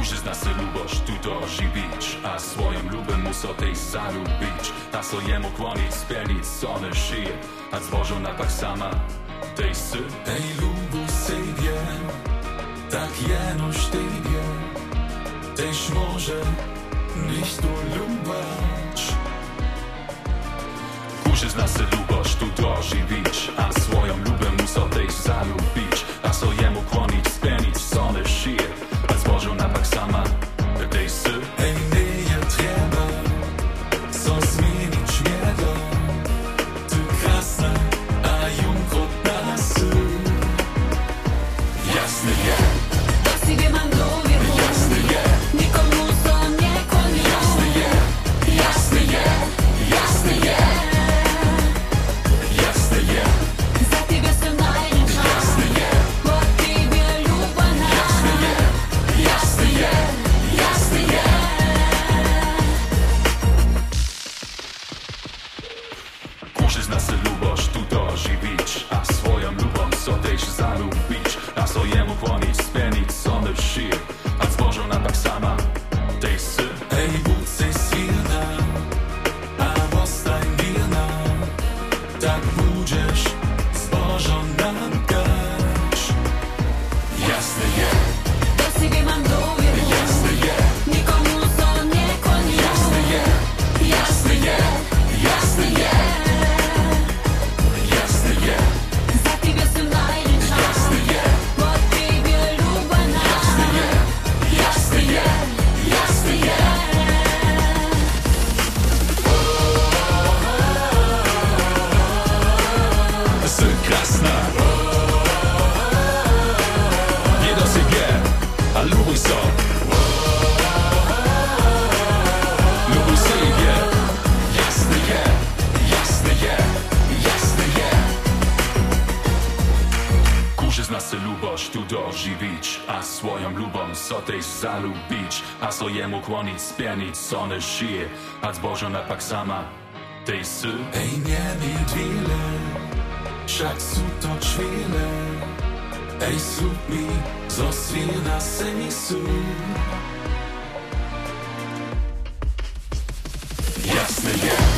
Užizna se Luboš, tuto živič A svojom ljubem so tej zaljubič A so jemu klonic, spelnic, sone šije A zbožo napak sama tej sy. Tej lubu syjbie Tak jenoś ty wie. Też może nicht tu lubacz. Užizna se Luboš, tuto živič A mężczyzna se lubosz, tu to żywicz A swoją lubą so też zalubisz, a so jemu płomić se luboš tu doživiš A swoją ljubom so tej zalubič A so jemu klonic spjenic so ne šije A zbožena pak sama tej s Ej njemi dvile Však su to Ej slup mi Zosvina se Jasne je.